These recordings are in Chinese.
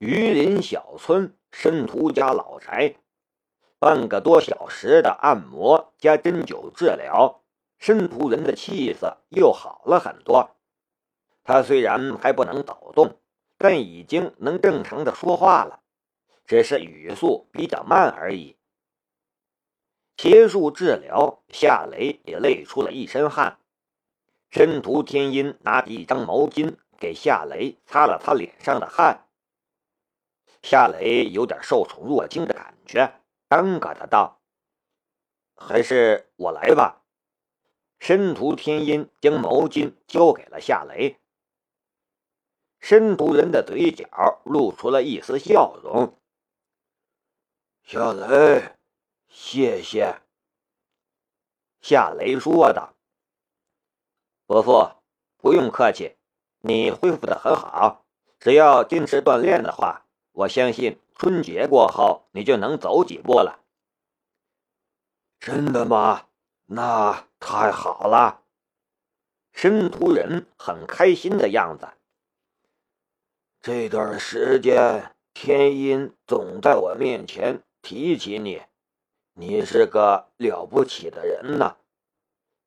榆林小村申屠家老宅，半个多小时的按摩加针灸治疗，申屠人的气色又好了很多。他虽然还不能走动，但已经能正常的说话了，只是语速比较慢而已。结束治疗，夏雷也累出了一身汗。申屠天音拿着一张毛巾给夏雷擦了擦脸上的汗。夏雷有点受宠若惊的感觉，尴尬的道：“还是我来吧。”申屠天音将毛巾交给了夏雷。申屠人的嘴角露出了一丝笑容：“夏雷，谢谢。”夏雷说道：“伯父，不用客气，你恢复的很好，只要坚持锻炼的话。”我相信春节过后你就能走几步了。真的吗？那太好了。申屠人很开心的样子。这段时间，天音总在我面前提起你，你是个了不起的人呐。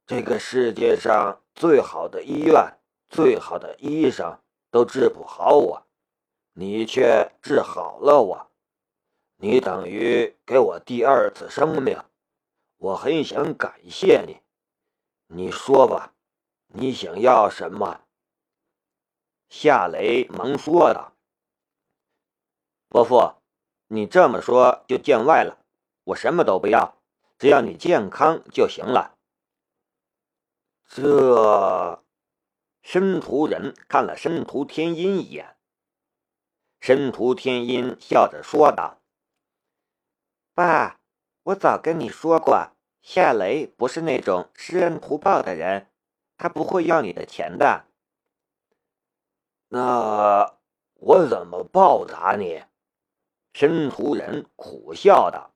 这个世界上最好的医院、最好的医生都治不好我。你却治好了我，你等于给我第二次生命，我很想感谢你。你说吧，你想要什么？夏雷忙说道：“伯父，你这么说就见外了，我什么都不要，只要你健康就行了。”这，申屠人看了申屠天音一眼。申屠天音笑着说道：“爸，我早跟你说过，夏雷不是那种知恩图报的人，他不会要你的钱的。那我怎么报答你？”申屠人苦笑道：“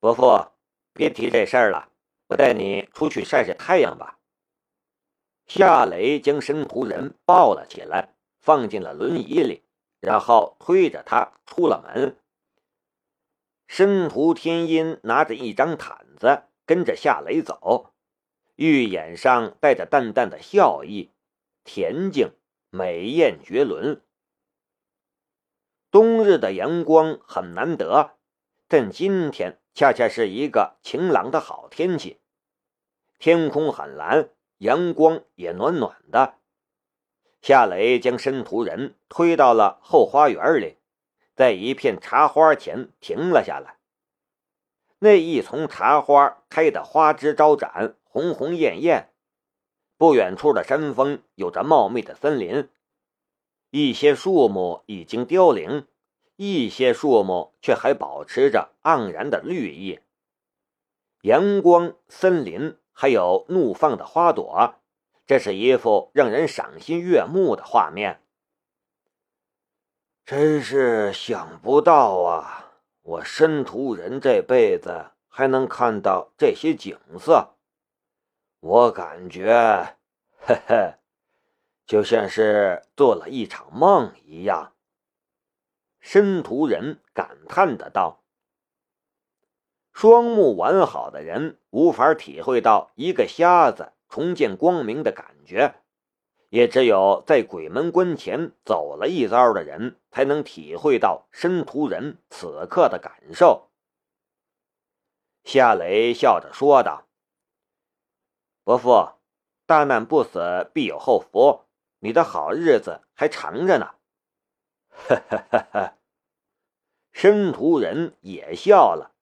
伯父，别提这事儿了，我带你出去晒晒太阳吧。”夏雷将申屠人抱了起来。放进了轮椅里，然后推着他出了门。申屠天音拿着一张毯子跟着夏雷走，玉眼上带着淡淡的笑意，恬静美艳绝伦。冬日的阳光很难得，但今天恰恰是一个晴朗的好天气，天空很蓝，阳光也暖暖的。夏雷将申屠人推到了后花园里，在一片茶花前停了下来。那一丛茶花开得花枝招展，红红艳艳。不远处的山峰有着茂密的森林，一些树木已经凋零，一些树木却还保持着盎然的绿意。阳光、森林，还有怒放的花朵。这是一幅让人赏心悦目的画面，真是想不到啊！我申屠人这辈子还能看到这些景色，我感觉，嘿嘿，就像是做了一场梦一样。申屠人感叹的道：“双目完好的人无法体会到一个瞎子。”重见光明的感觉，也只有在鬼门关前走了一遭的人才能体会到申屠人此刻的感受。夏雷笑着说道：“伯父，大难不死，必有后福，你的好日子还长着呢。”哈哈哈哈申屠人也笑了。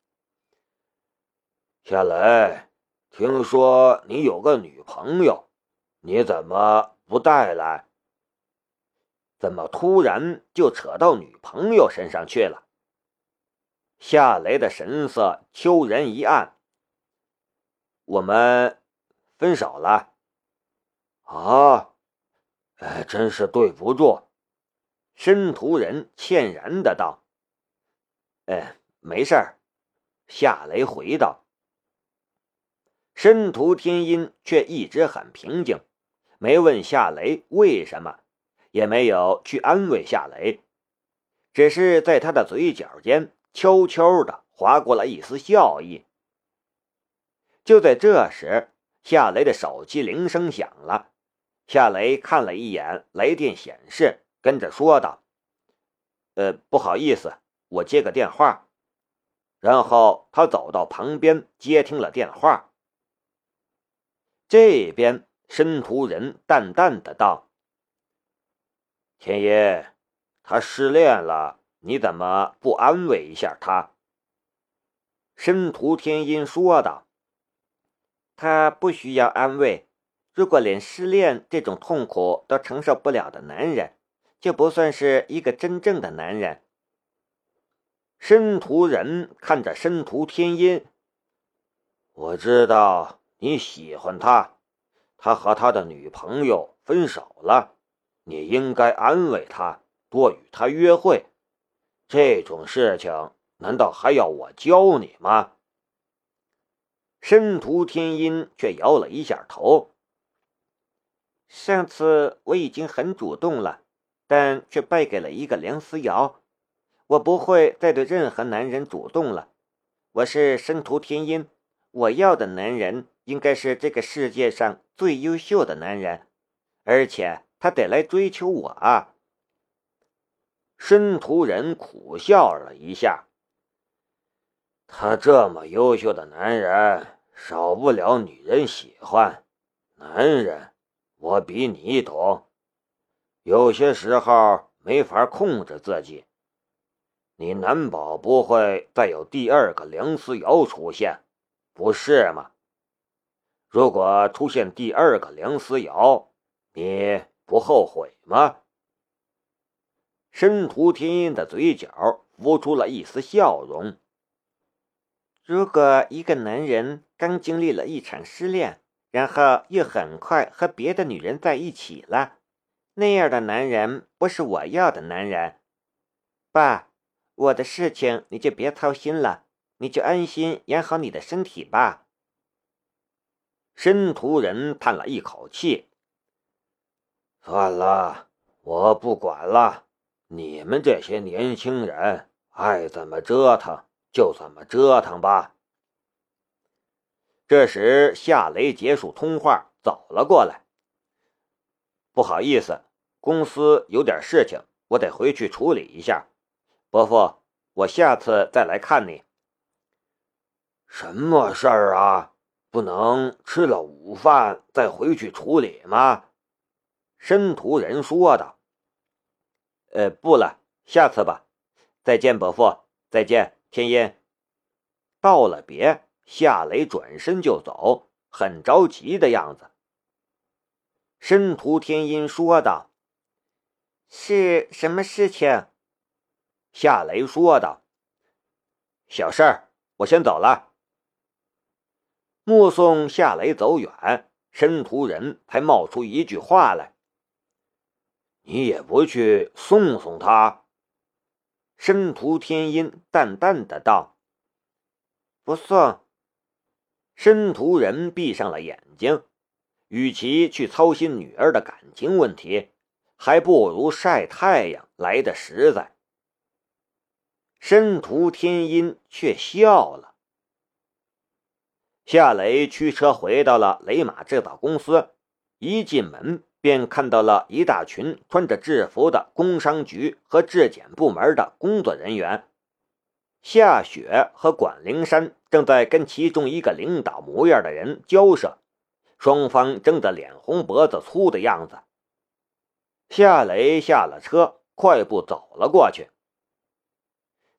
夏雷。听说你有个女朋友，你怎么不带来？怎么突然就扯到女朋友身上去了？夏雷的神色悄然一暗。我们分手了。啊，哎，真是对不住。申屠人歉然的道：“哎，没事儿。”夏雷回道。申屠天音却一直很平静，没问夏雷为什么，也没有去安慰夏雷，只是在他的嘴角间悄悄地划过了一丝笑意。就在这时，夏雷的手机铃声响了。夏雷看了一眼来电显示，跟着说道：“呃，不好意思，我接个电话。”然后他走到旁边接听了电话。这边申屠人淡淡的道：“天爷，他失恋了，你怎么不安慰一下他？”申屠天音说道。他不需要安慰。如果连失恋这种痛苦都承受不了的男人，就不算是一个真正的男人。申屠人看着申屠天音，我知道你喜欢他，他和他的女朋友分手了，你应该安慰他，多与他约会。这种事情难道还要我教你吗？申屠天音却摇了一下头。上次我已经很主动了，但却败给了一个梁思瑶。我不会再对任何男人主动了。我是申屠天音，我要的男人应该是这个世界上最优秀的男人，而且他得来追求我啊！申屠人苦笑了一下。他这么优秀的男人，少不了女人喜欢。男人，我比你懂。有些时候没法控制自己。你难保不会再有第二个梁思瑶出现，不是吗？如果出现第二个梁思瑶，你不后悔吗？申屠天音的嘴角浮出了一丝笑容。如果一个男人刚经历了一场失恋，然后又很快和别的女人在一起了，那样的男人不是我要的男人。爸，我的事情你就别操心了，你就安心养好你的身体吧。申屠人叹了一口气：“算了，我不管了，你们这些年轻人爱怎么折腾。”就怎么折腾吧。这时，夏雷结束通话，走了过来。不好意思，公司有点事情，我得回去处理一下。伯父，我下次再来看你。什么事儿啊？不能吃了午饭再回去处理吗？申屠人说道。呃，不了，下次吧。再见，伯父。再见。天音道了别，夏雷转身就走，很着急的样子。申屠天音说道：“是什么事情？”夏雷说道：“小事儿，我先走了。”目送夏雷走远，申屠人才冒出一句话来：“你也不去送送他？”申屠天音淡淡的道：“不送。”申屠人闭上了眼睛。与其去操心女儿的感情问题，还不如晒太阳来的实在。申屠天音却笑了。夏雷驱车回到了雷马制造公司，一进门。便看到了一大群穿着制服的工商局和质检部门的工作人员，夏雪和管灵山正在跟其中一个领导模样的人交涉，双方争得脸红脖子粗的样子。夏雷下了车，快步走了过去。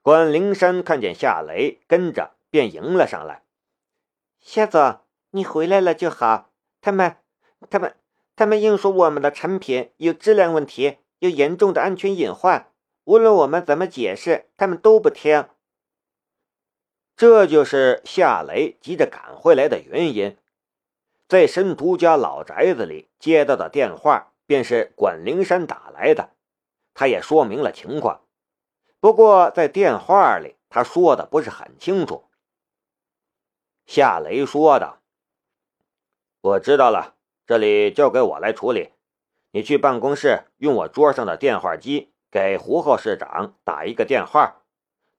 管灵山看见夏雷跟着，便迎了上来：“夏总，你回来了就好。他们，他们。”他们硬说我们的产品有质量问题，有严重的安全隐患。无论我们怎么解释，他们都不听。这就是夏雷急着赶回来的原因。在申屠家老宅子里接到的电话，便是管灵山打来的。他也说明了情况，不过在电话里他说的不是很清楚。夏雷说道：“我知道了。”这里交给我来处理，你去办公室用我桌上的电话机给胡浩市长打一个电话，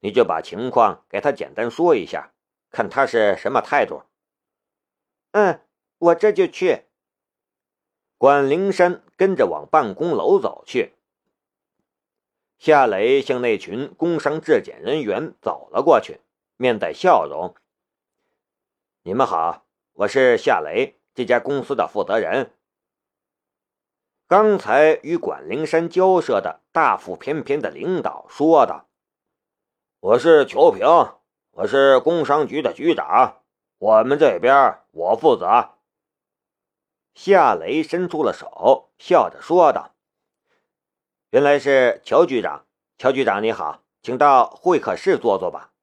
你就把情况给他简单说一下，看他是什么态度。嗯，我这就去。管灵山跟着往办公楼走去。夏雷向那群工商质检人员走了过去，面带笑容：“你们好，我是夏雷，这家公司的负责人。刚才与管灵山交涉的大腹便便的领导说的：‘我是裘平，我是工商局的局长，我们这边我负责。’夏雷伸出了手，笑着说道。”原来是乔局长，乔局长你好，请到会客室坐坐吧。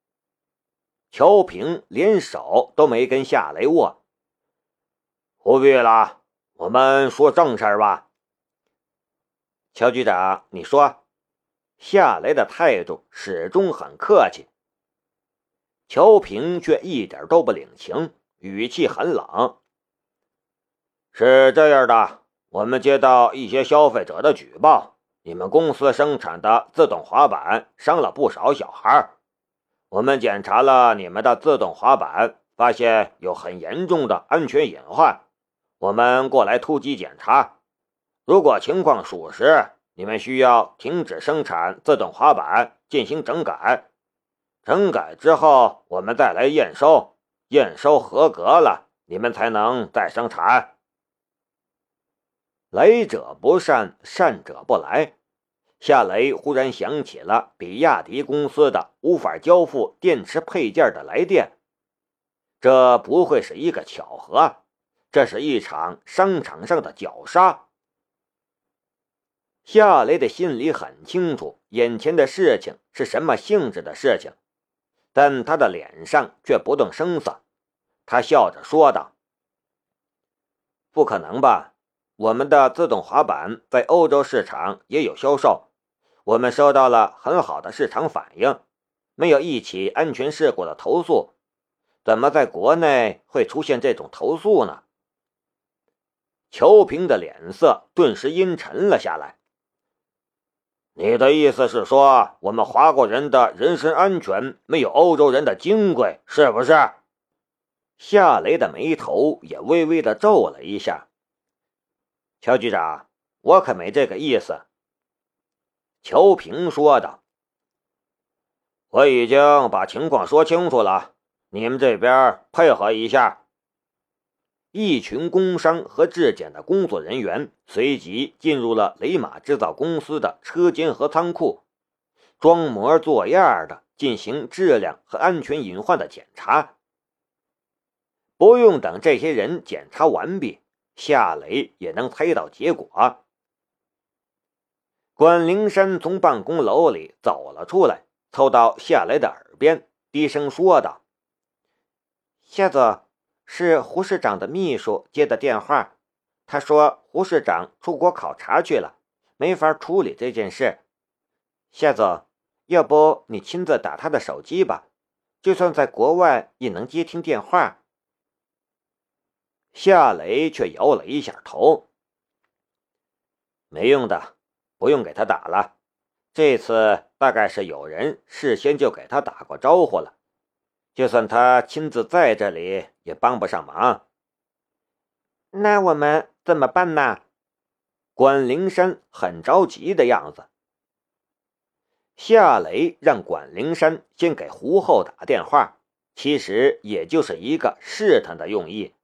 乔平连手都没跟夏雷握。不必了，我们说正事儿吧。乔局长，你说。夏雷的态度始终很客气。乔平却一点都不领情，语气很冷。是这样的，我们接到一些消费者的举报。你们公司生产的自动滑板伤了不少小孩，我们检查了你们的自动滑板，发现有很严重的安全隐患，我们过来突击检查。如果情况属实，你们需要停止生产自动滑板，进行整改。整改之后，我们再来验收，验收合格了，你们才能再生产。来者不善，善者不来。夏雷忽然想起了比亚迪公司的无法交付电池配件的来电，这不会是一个巧合，这是一场商场上的绞杀。夏雷的心里很清楚，眼前的事情是什么性质的事情，但他的脸上却不动声色。他笑着说道：“不可能吧？”我们的自动滑板在欧洲市场也有销售，我们收到了很好的市场反应，没有一起安全事故的投诉，怎么在国内会出现这种投诉呢？裘平的脸色顿时阴沉了下来。你的意思是说，我们华国人的人身安全没有欧洲人的金贵，是不是？夏雷的眉头也微微的皱了一下。乔局长，我可没这个意思。”乔平说道，“我已经把情况说清楚了，你们这边配合一下。”一群工商和质检的工作人员随即进入了雷马制造公司的车间和仓库，装模作样的进行质量和安全隐患的检查。不用等这些人检查完毕。夏雷也能猜到结果。管灵山从办公楼里走了出来，凑到夏雷的耳边，低声说道：“夏子，是胡市长的秘书接的电话，他说胡市长出国考察去了，没法处理这件事。夏子，要不你亲自打他的手机吧，就算在国外也能接听电话。”夏雷却摇了一下头，没用的，不用给他打了。这次大概是有人事先就给他打过招呼了，就算他亲自在这里，也帮不上忙。那我们怎么办呢？管灵山很着急的样子。夏雷让管灵山先给胡厚打电话，其实也就是一个试探的用意。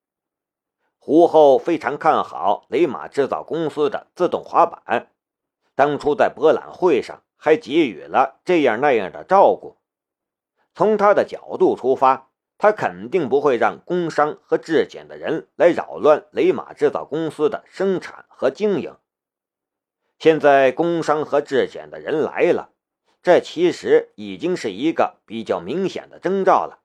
胡厚非常看好雷马制造公司的自动滑板，当初在博览会上还给予了这样那样的照顾。从他的角度出发，他肯定不会让工商和质检的人来扰乱雷马制造公司的生产和经营。现在工商和质检的人来了，这其实已经是一个比较明显的征兆了。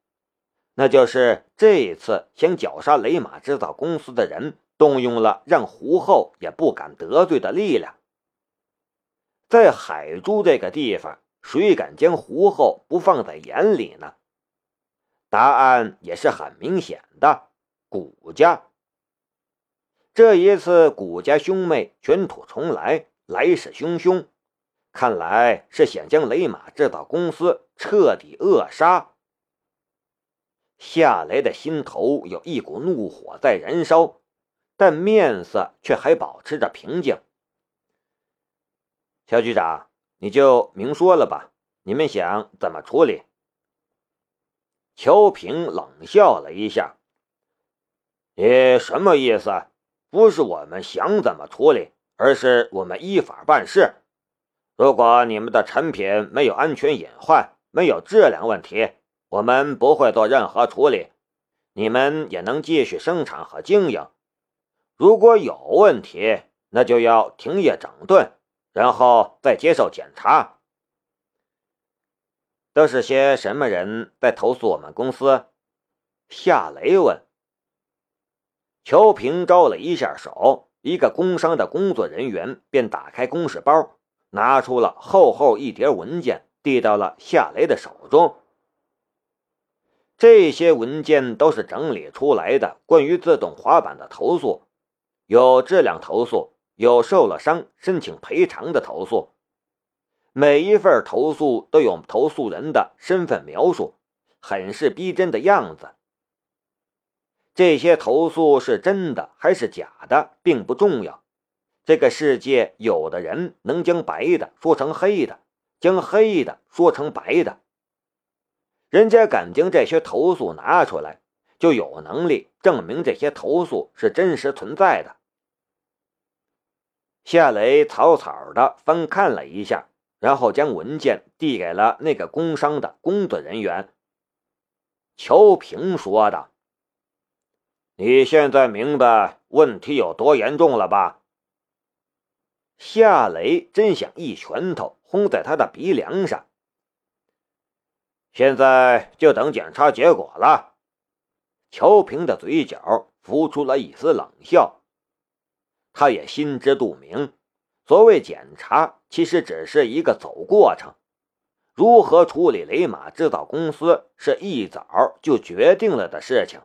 那就是这一次想绞杀雷马制造公司的人，动用了让胡后也不敢得罪的力量。在海珠这个地方，谁敢将胡后不放在眼里呢？答案也是很明显的，谷家。这一次，谷家兄妹卷土重来，来势汹汹，看来是想将雷马制造公司彻底扼杀。夏雷的心头有一股怒火在燃烧，但面色却还保持着平静。肖局长，你就明说了吧，你们想怎么处理？邱平冷笑了一下：“你什么意思？不是我们想怎么处理，而是我们依法办事。如果你们的产品没有安全隐患，没有质量问题，我们不会做任何处理，你们也能继续生产和经营。如果有问题，那就要停业整顿，然后再接受检查。”都是些什么人在投诉我们公司？夏雷问。邱平招了一下手，一个工商的工作人员便打开公事包，拿出了厚厚一叠文件，递到了夏雷的手中。这些文件都是整理出来的关于自动滑板的投诉，有质量投诉，有受了伤申请赔偿的投诉。每一份投诉都有投诉人的身份描述，很是逼真的样子。这些投诉是真的还是假的，并不重要。这个世界有的人能将白的说成黑的，将黑的说成白的。人家敢将这些投诉拿出来，就有能力证明这些投诉是真实存在的。夏雷草草的翻看了一下。然后将文件递给了那个工商的工作人员。乔平说道：“你现在明白问题有多严重了吧？”夏雷真想一拳头轰在他的鼻梁上。现在就等检查结果了。乔平的嘴角浮出了一丝冷笑，他也心知肚明。所谓检查，其实只是一个走过程。如何处理雷马制造公司，是一早就决定了的事情。